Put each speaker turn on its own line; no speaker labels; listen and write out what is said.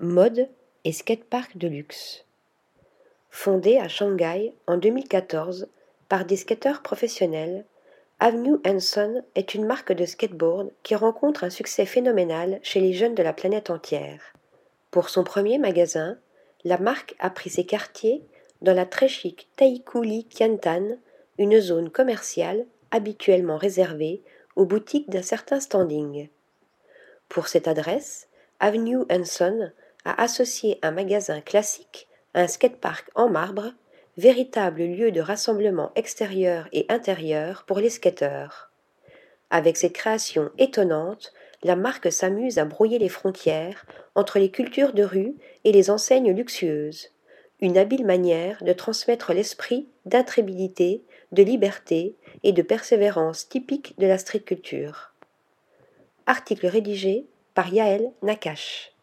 Mode et skatepark de luxe. Fondé à Shanghai en 2014 par des skateurs professionnels, Avenue Hanson est une marque de skateboard qui rencontre un succès phénoménal chez les jeunes de la planète entière. Pour son premier magasin, la marque a pris ses quartiers dans la très chic Taikoo Qiantan, une zone commerciale habituellement réservée aux boutiques d'un certain standing. Pour cette adresse, Avenue Hanson a associé un magasin classique à un skatepark en marbre, véritable lieu de rassemblement extérieur et intérieur pour les skateurs. Avec ses créations étonnantes, la marque s'amuse à brouiller les frontières entre les cultures de rue et les enseignes luxueuses. Une habile manière de transmettre l'esprit d'intrépidité, de liberté et de persévérance typique de la street culture. Article rédigé par Yaël Nakache.